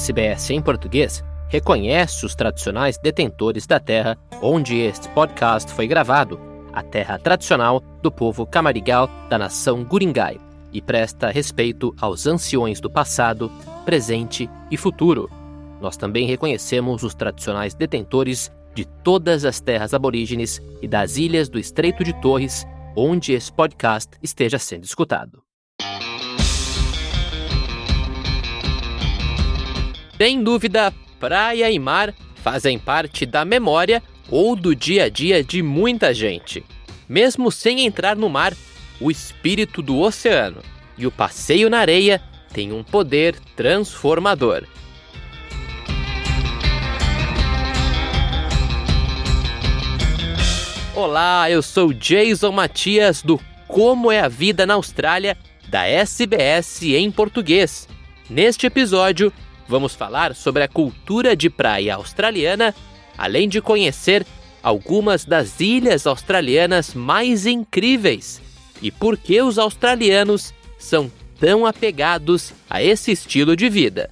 SBS em português reconhece os tradicionais detentores da terra onde este podcast foi gravado, a terra tradicional do povo camarigal da nação Guringai, e presta respeito aos anciões do passado, presente e futuro. Nós também reconhecemos os tradicionais detentores de todas as terras aborígenes e das ilhas do Estreito de Torres, onde esse podcast esteja sendo escutado. Sem dúvida, praia e mar fazem parte da memória ou do dia a dia de muita gente. Mesmo sem entrar no mar, o espírito do oceano e o passeio na areia têm um poder transformador. Olá, eu sou Jason Matias do Como é a Vida na Austrália da SBS em português. Neste episódio, vamos falar sobre a cultura de praia australiana, além de conhecer algumas das ilhas australianas mais incríveis e por que os australianos são tão apegados a esse estilo de vida.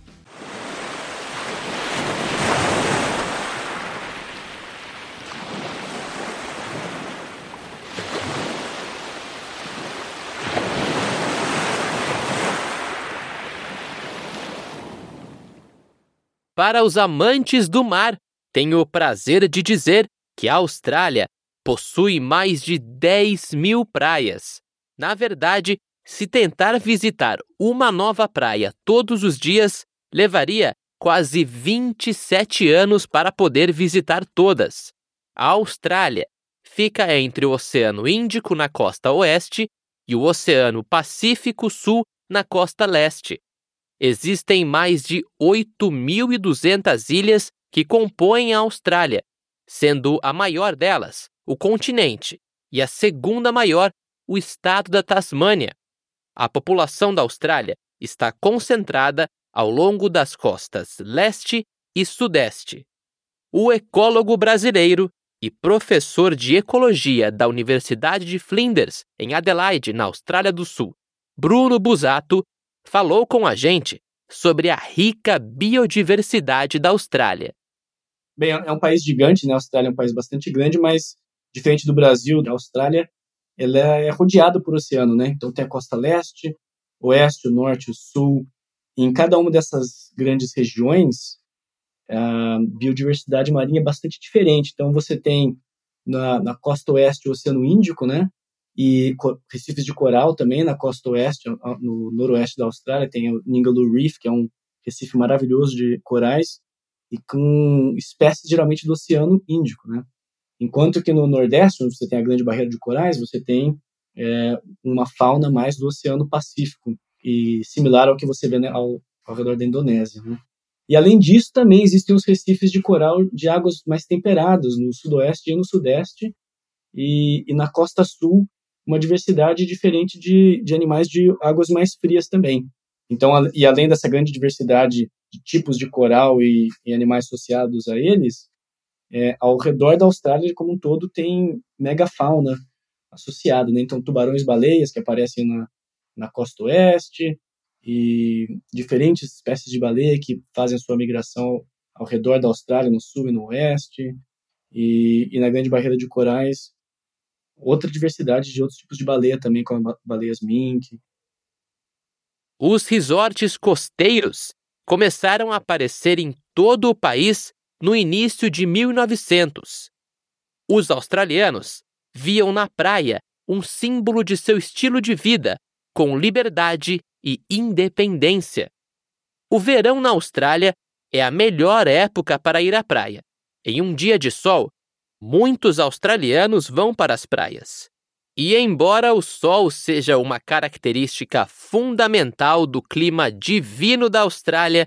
Para os amantes do mar, tenho o prazer de dizer que a Austrália possui mais de 10 mil praias. Na verdade, se tentar visitar uma nova praia todos os dias, levaria quase 27 anos para poder visitar todas. A Austrália fica entre o Oceano Índico na costa oeste e o Oceano Pacífico Sul na costa leste. Existem mais de 8.200 ilhas que compõem a Austrália, sendo a maior delas o continente e a segunda maior o estado da Tasmânia. A população da Austrália está concentrada ao longo das costas leste e sudeste. O ecólogo brasileiro e professor de ecologia da Universidade de Flinders, em Adelaide, na Austrália do Sul, Bruno Busato, falou com a gente sobre a rica biodiversidade da Austrália. Bem, é um país gigante, né? A Austrália é um país bastante grande, mas diferente do Brasil, a Austrália, ela é rodeada por oceano, né? Então tem a costa leste, oeste, o norte, o sul. E em cada uma dessas grandes regiões, a biodiversidade marinha é bastante diferente. Então você tem na, na costa oeste o Oceano Índico, né? E recifes de coral também na costa oeste, no noroeste da Austrália, tem o Ningaloo Reef, que é um recife maravilhoso de corais, e com espécies geralmente do Oceano Índico, né? Enquanto que no Nordeste, onde você tem a Grande Barreira de Corais, você tem é, uma fauna mais do Oceano Pacífico, e similar ao que você vê né, ao, ao redor da Indonésia, né? E além disso, também existem os recifes de coral de águas mais temperadas no sudoeste e no sudeste, e, e na costa sul uma diversidade diferente de, de animais de águas mais frias também. Então, e além dessa grande diversidade de tipos de coral e, e animais associados a eles, é, ao redor da Austrália como um todo tem megafauna associada, né? Então, tubarões-baleias que aparecem na, na costa oeste e diferentes espécies de baleia que fazem a sua migração ao redor da Austrália, no sul e no oeste, e, e na Grande Barreira de Corais, outra diversidade de outros tipos de baleia também, como baleias mink. Os resorts costeiros começaram a aparecer em todo o país no início de 1900. Os australianos viam na praia um símbolo de seu estilo de vida, com liberdade e independência. O verão na Austrália é a melhor época para ir à praia. Em um dia de sol, muitos australianos vão para as praias. E embora o sol seja uma característica fundamental do clima divino da Austrália,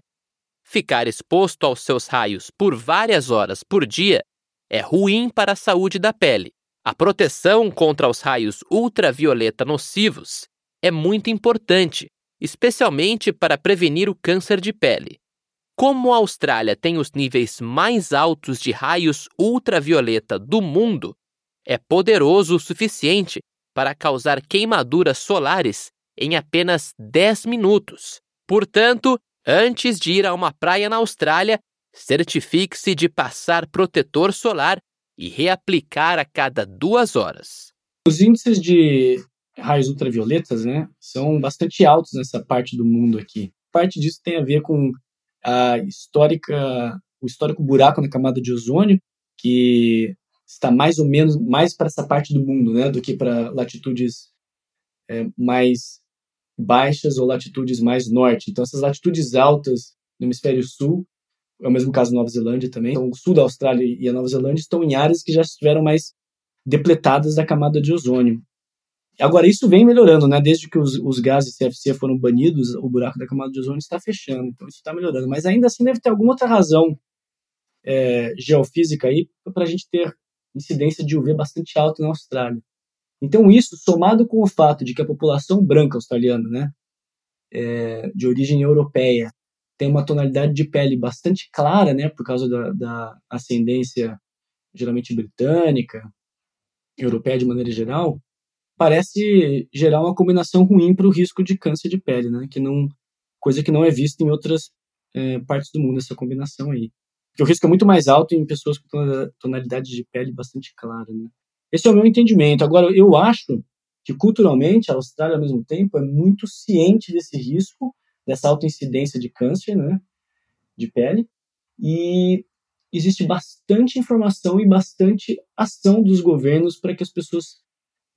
ficar exposto aos seus raios por várias horas por dia é ruim para a saúde da pele. A proteção contra os raios ultravioleta nocivos é muito importante, especialmente para prevenir o câncer de pele. Como a Austrália tem os níveis mais altos de raios ultravioleta do mundo, é poderoso o suficiente para causar queimaduras solares em apenas 10 minutos. Portanto, Antes de ir a uma praia na Austrália, certifique-se de passar protetor solar e reaplicar a cada duas horas. Os índices de raios ultravioletas né, são bastante altos nessa parte do mundo aqui. Parte disso tem a ver com a histórica, o histórico buraco na camada de ozônio, que está mais ou menos mais para essa parte do mundo né, do que para latitudes é, mais baixas ou latitudes mais norte. Então, essas latitudes altas no hemisfério sul, é o mesmo caso Nova Zelândia também, então, o sul da Austrália e a Nova Zelândia estão em áreas que já estiveram mais depletadas da camada de ozônio. Agora, isso vem melhorando, né? Desde que os, os gases CFC foram banidos, o buraco da camada de ozônio está fechando, então isso está melhorando. Mas ainda assim deve ter alguma outra razão é, geofísica aí para a gente ter incidência de UV bastante alta na Austrália. Então, isso, somado com o fato de que a população branca australiana, né, é, de origem europeia, tem uma tonalidade de pele bastante clara, né, por causa da, da ascendência geralmente britânica, europeia de maneira geral, parece gerar uma combinação ruim para o risco de câncer de pele, né, que não, coisa que não é vista em outras é, partes do mundo, essa combinação aí. Porque o risco é muito mais alto em pessoas com tonalidade de pele bastante clara, né. Esse é o meu entendimento. Agora, eu acho que culturalmente a Austrália, ao mesmo tempo, é muito ciente desse risco, dessa alta incidência de câncer né, de pele, e existe bastante informação e bastante ação dos governos para que as pessoas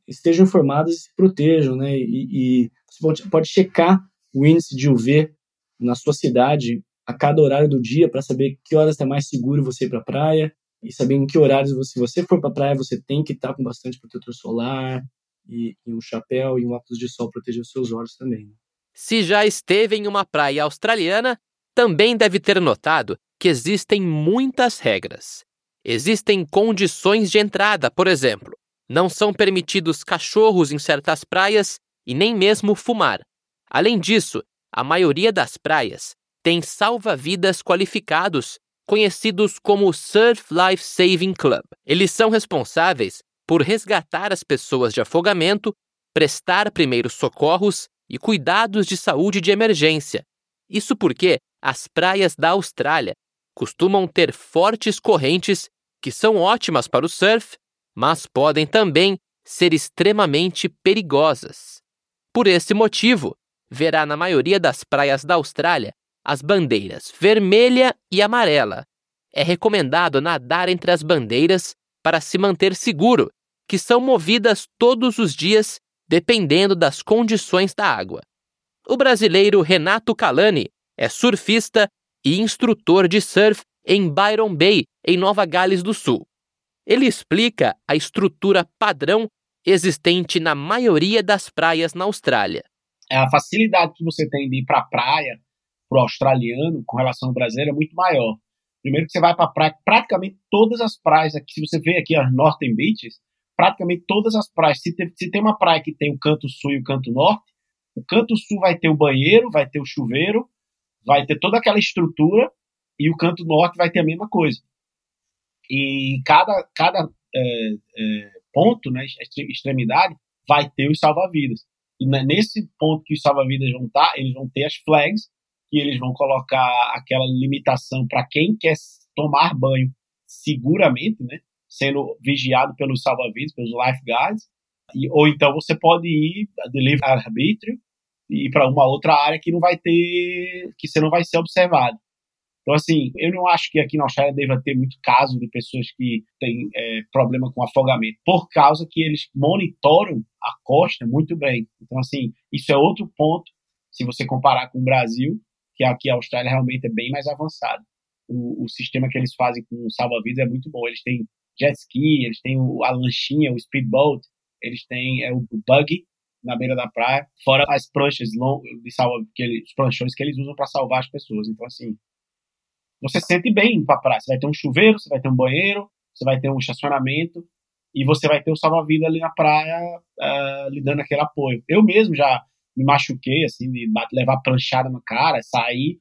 estejam informadas e se protejam. Né, e, e você pode, checar o índice de UV na sua cidade a cada horário do dia para saber que horas está mais seguro você ir para a praia, e saber em que horários, você, se você for para a praia, você tem que estar tá com bastante protetor solar e, e, um chapéu e um óculos de sol proteger os seus olhos também. Né? Se já esteve em uma praia australiana, também deve ter notado que existem muitas regras. Existem condições de entrada, por exemplo. Não são permitidos cachorros em certas praias e nem mesmo fumar. Além disso, a maioria das praias tem salva-vidas qualificados conhecidos como Surf Life Saving Club. Eles são responsáveis por resgatar as pessoas de afogamento, prestar primeiros socorros e cuidados de saúde de emergência. Isso porque as praias da Austrália costumam ter fortes correntes que são ótimas para o surf, mas podem também ser extremamente perigosas. Por esse motivo, verá na maioria das praias da Austrália as bandeiras vermelha e amarela. É recomendado nadar entre as bandeiras para se manter seguro, que são movidas todos os dias dependendo das condições da água. O brasileiro Renato Calani é surfista e instrutor de surf em Byron Bay, em Nova Gales do Sul. Ele explica a estrutura padrão existente na maioria das praias na Austrália. É a facilidade que você tem de ir para a praia pro australiano com relação ao brasileiro é muito maior. Primeiro que você vai para praia, praticamente todas as praias aqui, se você vê aqui as Northern Beaches, praticamente todas as praias, se tem, se tem uma praia que tem o canto sul e o canto norte, o canto sul vai ter o banheiro, vai ter o chuveiro, vai ter toda aquela estrutura, e o canto norte vai ter a mesma coisa. E cada, cada é, é, ponto, né, extremidade, vai ter os salva-vidas. E nesse ponto que os salva-vidas vão estar, tá, eles vão ter as flags, que eles vão colocar aquela limitação para quem quer tomar banho seguramente, né? Sendo vigiado pelos salva-vidas, pelos lifeguards. E, ou então você pode ir de livre arbítrio e ir para uma outra área que não vai ter, que você não vai ser observado. Então, assim, eu não acho que aqui na Austrália deva ter muito caso de pessoas que têm é, problema com afogamento, por causa que eles monitoram a costa muito bem. Então, assim, isso é outro ponto, se você comparar com o Brasil, que aqui a Austrália realmente é bem mais avançado. O, o sistema que eles fazem com salva-vidas é muito bom. Eles têm jet ski, eles têm o, a lanchinha, o speedboat, eles têm é, o buggy na beira da praia, fora as pranchas long, de salva, que eles, os pranchões que eles usam para salvar as pessoas. Então, assim, você sente bem indo para a praia. Você vai ter um chuveiro, você vai ter um banheiro, você vai ter um estacionamento e você vai ter o salva-vida ali na praia uh, lhe dando aquele apoio. Eu mesmo já me machuquei, assim, de levar pranchada na cara, sair.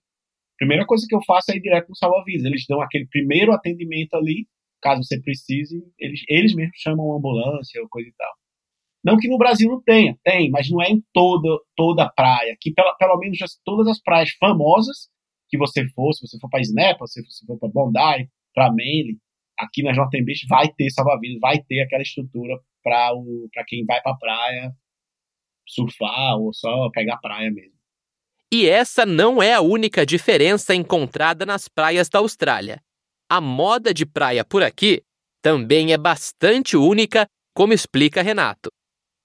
Primeira coisa que eu faço é ir direto no salva-vidas. Eles dão aquele primeiro atendimento ali, caso você precise, eles, eles mesmos chamam uma ambulância ou coisa e tal. Não que no Brasil não tenha, tem, mas não é em toda, toda praia. Que pela, pelo menos todas as praias famosas que você for, se você for para Snapper, se você for para Bondi, para Manly, aqui nas Northern Beach vai ter salva-vidas, vai ter aquela estrutura para quem vai para praia surfar ou só pegar praia mesmo. E essa não é a única diferença encontrada nas praias da Austrália. A moda de praia por aqui também é bastante única, como explica Renato.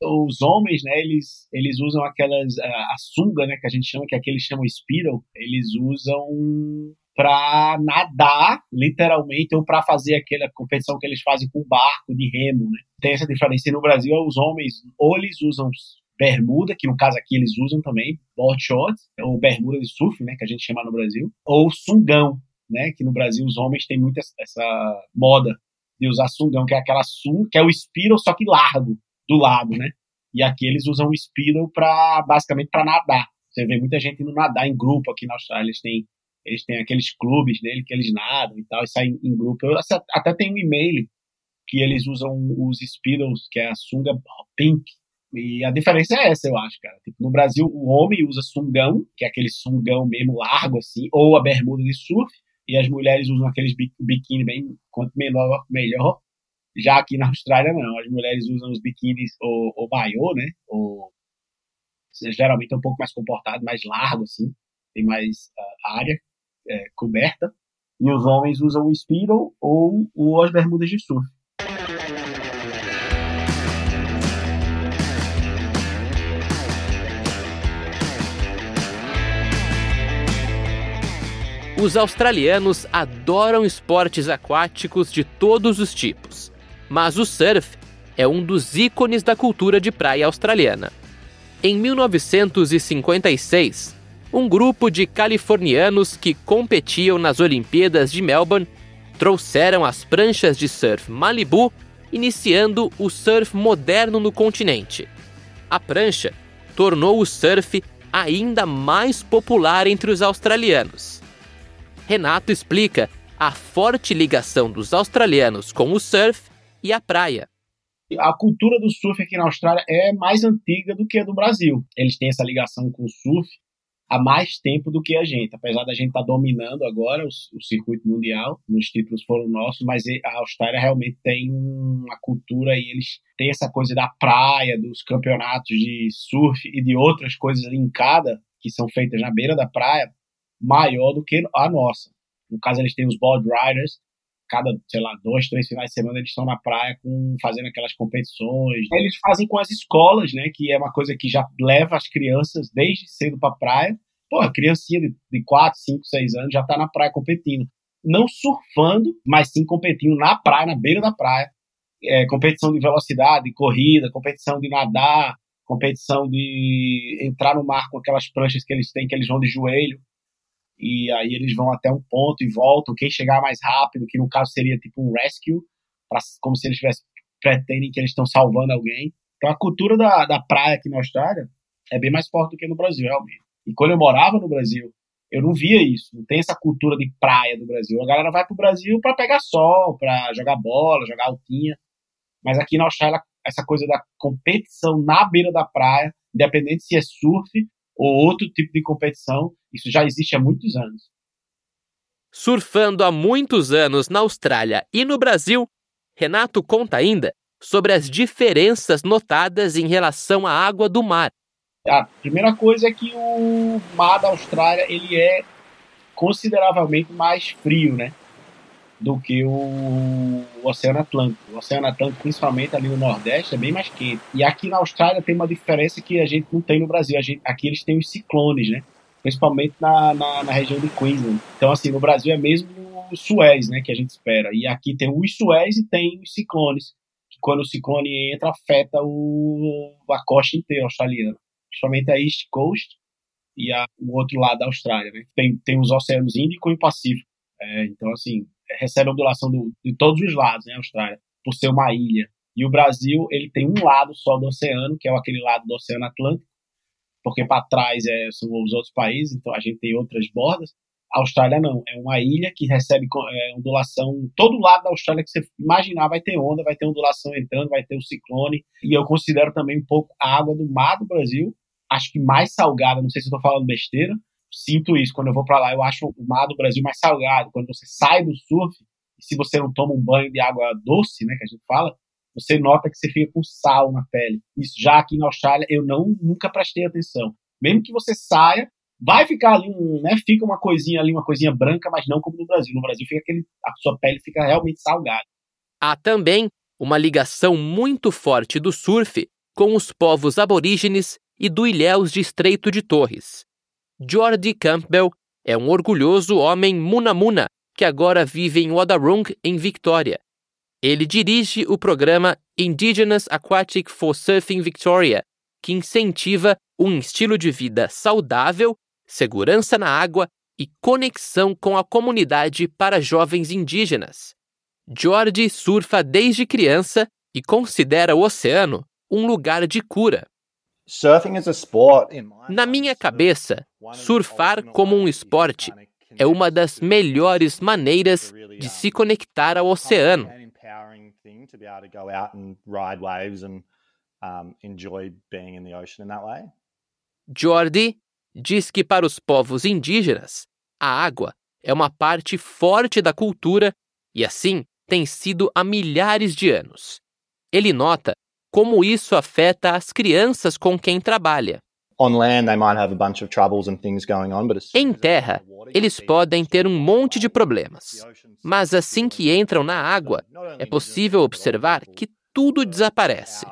Os homens, né, eles, eles usam aquelas, a, a sunga, né, que a gente chama, que aqui eles chamam spiral, eles usam para nadar, literalmente, ou para fazer aquela competição que eles fazem com barco de remo, né? Tem essa diferença. E no Brasil, os homens, ou eles usam bermuda, que no caso aqui eles usam também, board shorts, ou bermuda de surf, né, que a gente chama no Brasil, ou sungão, né, que no Brasil os homens têm muito essa moda de usar sungão, que é aquela sunga, que é o spiral, só que largo, do lado, né? E aqui eles usam o spiral para basicamente para nadar. Você vê muita gente indo nadar em grupo aqui na Austrália, eles têm eles têm aqueles clubes dele que eles nadam e tal, e saem em grupo. Eu até tenho um e-mail que eles usam os Speedos, que é a sunga pink. E a diferença é essa, eu acho, cara. Tipo, no Brasil, o homem usa sungão, que é aquele sungão mesmo largo, assim, ou a bermuda de surf, e as mulheres usam aqueles biquíni bem, quanto menor, melhor. Já aqui na Austrália, não. As mulheres usam os biquínis ou, ou maiô, né? Ou, geralmente é um pouco mais comportado, mais largo, assim. Tem mais uh, área é, coberta, e os homens usam o Speedo ou, ou as bermudas de surf. Os australianos adoram esportes aquáticos de todos os tipos, mas o surf é um dos ícones da cultura de praia australiana. Em 1956, um grupo de californianos que competiam nas Olimpíadas de Melbourne trouxeram as pranchas de surf Malibu, iniciando o surf moderno no continente. A prancha tornou o surf ainda mais popular entre os australianos. Renato explica a forte ligação dos australianos com o surf e a praia. A cultura do surf aqui na Austrália é mais antiga do que a do Brasil. Eles têm essa ligação com o surf há mais tempo do que a gente. Apesar da gente estar tá dominando agora o, o, circuito mundial, os títulos foram nossos, mas a Austrália realmente tem uma cultura e eles têm essa coisa da praia, dos campeonatos de surf e de outras coisas linkadas que são feitas na beira da praia, maior do que a nossa. No caso, eles têm os board riders, cada, sei lá, dois, três finais de semana eles estão na praia com, fazendo aquelas competições. Eles fazem com as escolas, né, que é uma coisa que já leva as crianças desde cedo para praia. Pô, a criancinha de, de 4, 5, 6 anos já está na praia competindo. Não surfando, mas sim competindo na praia, na beira da praia. É, competição de velocidade, corrida, competição de nadar, competição de entrar no mar com aquelas pranchas que eles têm, que eles vão de joelho e aí eles vão até um ponto e voltam. Quem chegar mais rápido, que no caso seria tipo um rescue, pra, como se eles tivessem pretendem que eles estão salvando alguém. Então a cultura da, da praia aqui na Austrália é bem mais forte do que no Brasil, realmente. E quando eu morava no Brasil, eu não via isso. Não tem essa cultura de praia do Brasil. A galera vai pro Brasil para pegar sol, para jogar bola, jogar altinha. Mas aqui na Austrália, essa coisa da competição na beira da praia, independente se é surf ou outro tipo de competição, isso já existe há muitos anos. Surfando há muitos anos na Austrália e no Brasil, Renato conta ainda sobre as diferenças notadas em relação à água do mar. A primeira coisa é que o mar da Austrália ele é consideravelmente mais frio, né? Do que o, Oceano Atlântico. O Oceano Atlântico, principalmente ali no Nordeste, é bem mais quente. E aqui na Austrália tem uma diferença que a gente não tem no Brasil. Gente, aqui eles têm os ciclones, né? Principalmente na, na, na, região de Queensland. Então, assim, no Brasil é mesmo o Suez, né? Que a gente espera. E aqui tem os Suez e tem os ciclones. Que quando o ciclone entra, afeta o, a costa inteira australiana. Principalmente a East Coast e a, o outro lado da Austrália, né? Tem, tem os oceanos Índico e Pacífico. É, então, assim, recebe ondulação do, de todos os lados, né, Austrália, por ser uma ilha. E o Brasil, ele tem um lado só do oceano, que é aquele lado do Oceano Atlântico, porque para trás é, são os outros países, então a gente tem outras bordas. A Austrália não, é uma ilha que recebe é, ondulação, todo lado da Austrália que você imaginar vai ter onda, vai ter ondulação entrando, vai ter o ciclone, e eu considero também um pouco a água do mar do Brasil, acho que mais salgada, não sei se tô falando besteira, sinto isso. Quando eu vou para lá, eu acho o mar do Brasil mais salgado. Quando você sai do surf, se você não toma um banho de água doce, né, que a gente fala, você nota que você fica com sal na pele. Isso já aqui na Austrália eu não nunca prestei atenção. Mesmo que você saia, vai ficar ali um, né, fica uma coisinha ali, uma coisinha branca, mas não como no Brasil. No Brasil fica aquele, a sua pele fica realmente salgada. Há também uma ligação muito forte do surf com os povos aborígenes e do Ilhéus de Estreito de Torres. Jordi Campbell é um orgulhoso homem munamuna que agora vive em Wadarung, em Victoria. Ele dirige o programa Indigenous Aquatic for Surfing Victoria, que incentiva um estilo de vida saudável, segurança na água e conexão com a comunidade para jovens indígenas. George surfa desde criança e considera o oceano um lugar de cura. Na minha cabeça, surfar como um esporte é uma das melhores maneiras de se conectar ao oceano. Jordi diz que para os povos indígenas, a água é uma parte forte da cultura e assim tem sido há milhares de anos. Ele nota como isso afeta as crianças com quem trabalha. Em terra, eles podem ter um monte de problemas, mas assim que entram na água, é possível observar que tudo desaparece.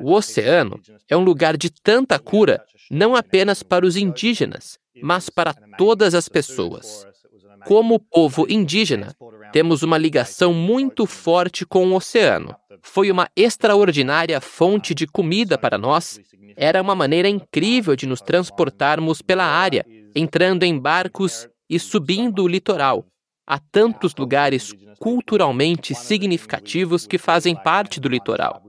O oceano é um lugar de tanta cura, não apenas para os indígenas, mas para todas as pessoas. Como povo indígena, temos uma ligação muito forte com o oceano. Foi uma extraordinária fonte de comida para nós. Era uma maneira incrível de nos transportarmos pela área, entrando em barcos e subindo o litoral. Há tantos lugares culturalmente significativos que fazem parte do litoral.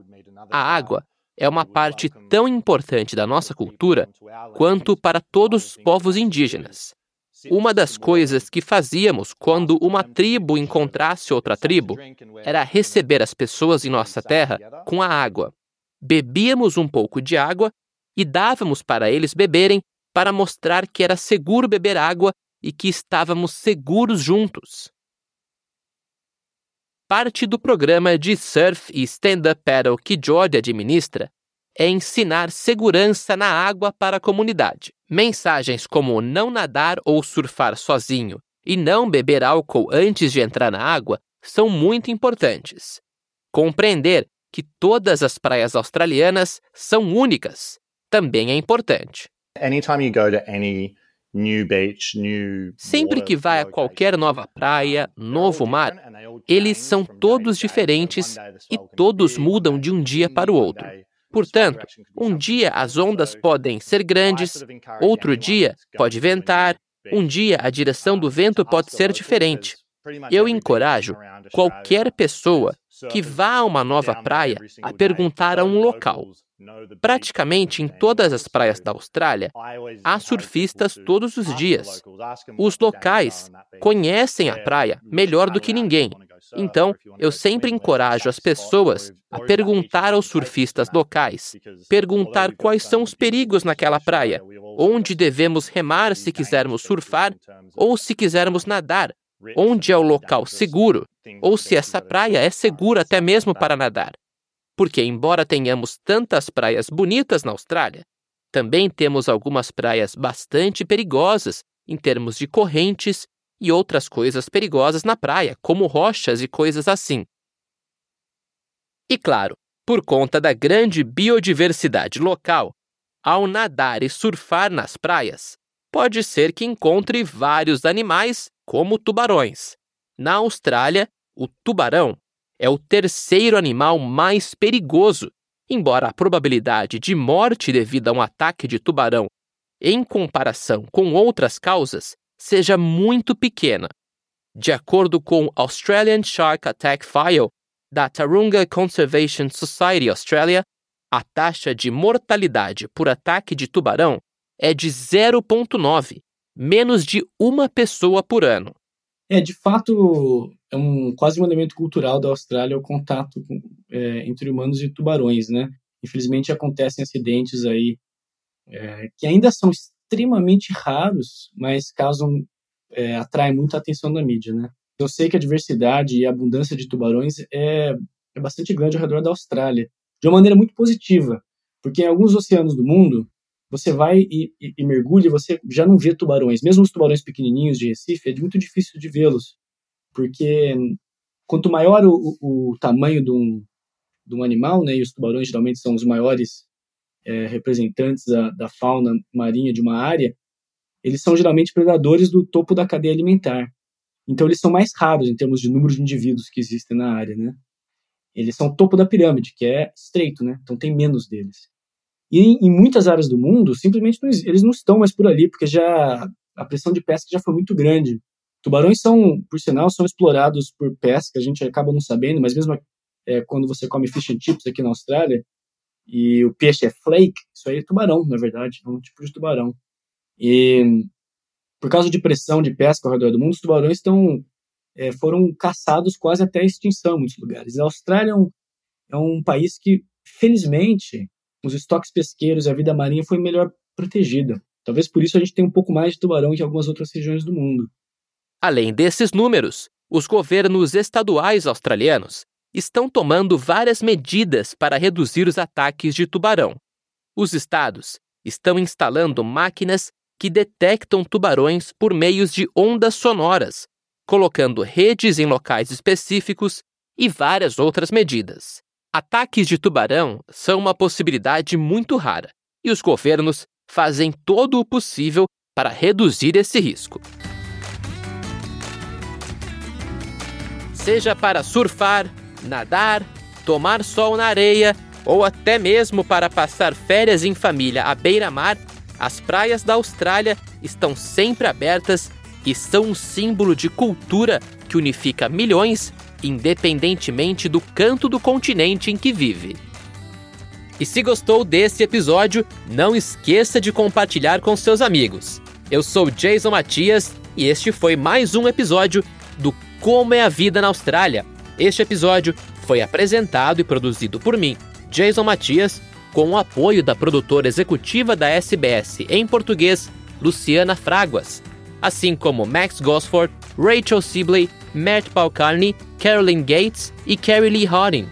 A água é uma parte tão importante da nossa cultura quanto para todos os povos indígenas. Uma das coisas que fazíamos quando uma tribo encontrasse outra tribo era receber as pessoas em nossa terra com a água. Bebíamos um pouco de água e dávamos para eles beberem para mostrar que era seguro beber água e que estávamos seguros juntos. Parte do programa de surf e stand-up paddle que George administra é ensinar segurança na água para a comunidade. Mensagens como não nadar ou surfar sozinho e não beber álcool antes de entrar na água são muito importantes. Compreender que todas as praias australianas são únicas também é importante. Sempre que vai a qualquer nova praia, novo mar, eles são todos diferentes e todos mudam de um dia para o outro. Portanto, um dia as ondas podem ser grandes, outro dia pode ventar, um dia a direção do vento pode ser diferente. Eu encorajo qualquer pessoa que vá a uma nova praia a perguntar a um local. Praticamente em todas as praias da Austrália, há surfistas todos os dias. Os locais conhecem a praia melhor do que ninguém então, eu sempre encorajo as pessoas a perguntar aos surfistas locais, perguntar quais são os perigos naquela praia, onde devemos remar se quisermos surfar ou se quisermos nadar, onde é o local seguro, ou se essa praia é segura até mesmo para nadar. Porque, embora tenhamos tantas praias bonitas na Austrália, também temos algumas praias bastante perigosas em termos de correntes e outras coisas perigosas na praia, como rochas e coisas assim. E claro, por conta da grande biodiversidade local, ao nadar e surfar nas praias, pode ser que encontre vários animais, como tubarões. Na Austrália, o tubarão é o terceiro animal mais perigoso, embora a probabilidade de morte devido a um ataque de tubarão, em comparação com outras causas, seja muito pequena. De acordo com Australian Shark Attack File da Tarunga Conservation Society Australia, a taxa de mortalidade por ataque de tubarão é de 0,9, menos de uma pessoa por ano. É, de fato, é um, quase um elemento cultural da Austrália o contato com, é, entre humanos e tubarões, né? Infelizmente acontecem acidentes aí é, que ainda são extremamente raros, mas causam, é, atraem muita atenção da mídia, né? Eu sei que a diversidade e a abundância de tubarões é, é bastante grande ao redor da Austrália, de uma maneira muito positiva, porque em alguns oceanos do mundo, você vai e, e, e mergulha e você já não vê tubarões. Mesmo os tubarões pequenininhos de Recife, é muito difícil de vê-los, porque quanto maior o, o, o tamanho de um, de um animal, né, e os tubarões geralmente são os maiores é, representantes da, da fauna marinha de uma área, eles são geralmente predadores do topo da cadeia alimentar. Então eles são mais raros em termos de número de indivíduos que existem na área, né? Eles são o topo da pirâmide, que é estreito, né? Então tem menos deles. E em, muitas áreas do mundo, simplesmente não, eles não estão mais por ali, porque já a pressão de pesca já foi muito grande. Tubarões são, por sinal, são explorados por pesca, a gente acaba não sabendo, mas mesmo é, quando você come fish and chips aqui na Austrália, e o peixe é flake, isso aí é tubarão, na verdade, é um tipo de tubarão. E por causa de pressão de pesca ao redor do mundo, os tubarões estão, é, foram caçados quase até a extinção em muitos lugares. A Austrália é um, é um país que, felizmente, os estoques pesqueiros e a vida marinha foi melhor protegida. Talvez por isso a gente tenha um pouco mais de tubarão que algumas outras regiões do mundo. Além desses números, os governos estaduais australianos estão tomando várias medidas para reduzir os ataques de tubarão. Os estados estão instalando máquinas que detectam tubarões por meios de ondas sonoras, colocando redes em locais específicos e várias outras medidas. Ataques de tubarão são uma possibilidade muito rara e os governos fazem todo o possível para reduzir esse risco. Seja para surfar, nadar, tomar sol na areia ou até mesmo para passar férias em família à beira-mar, as praias da Austrália estão sempre abertas e são um símbolo de cultura que unifica milhões, independentemente do canto do continente em que vive. E se gostou desse episódio, não esqueça de compartilhar com seus amigos. Eu sou Jason Matias e este foi mais um episódio do Como é a Vida na Austrália. Este episódio foi apresentado e produzido por mim, Jason Matias, com o apoio da produtora executiva da SBS em português, Luciana Fraguas, assim como Max Gosford, Rachel Sibley, Matt Balcarney, Carolyn Gates e Carrie Lee Harding.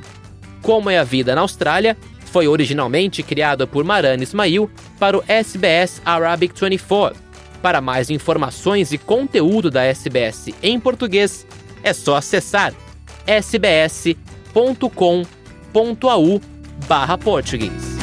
Como é a Vida na Austrália foi originalmente criado por Maran Ismail para o SBS Arabic 24. Para mais informações e conteúdo da SBS em português, é só acessar sbs.com.au português.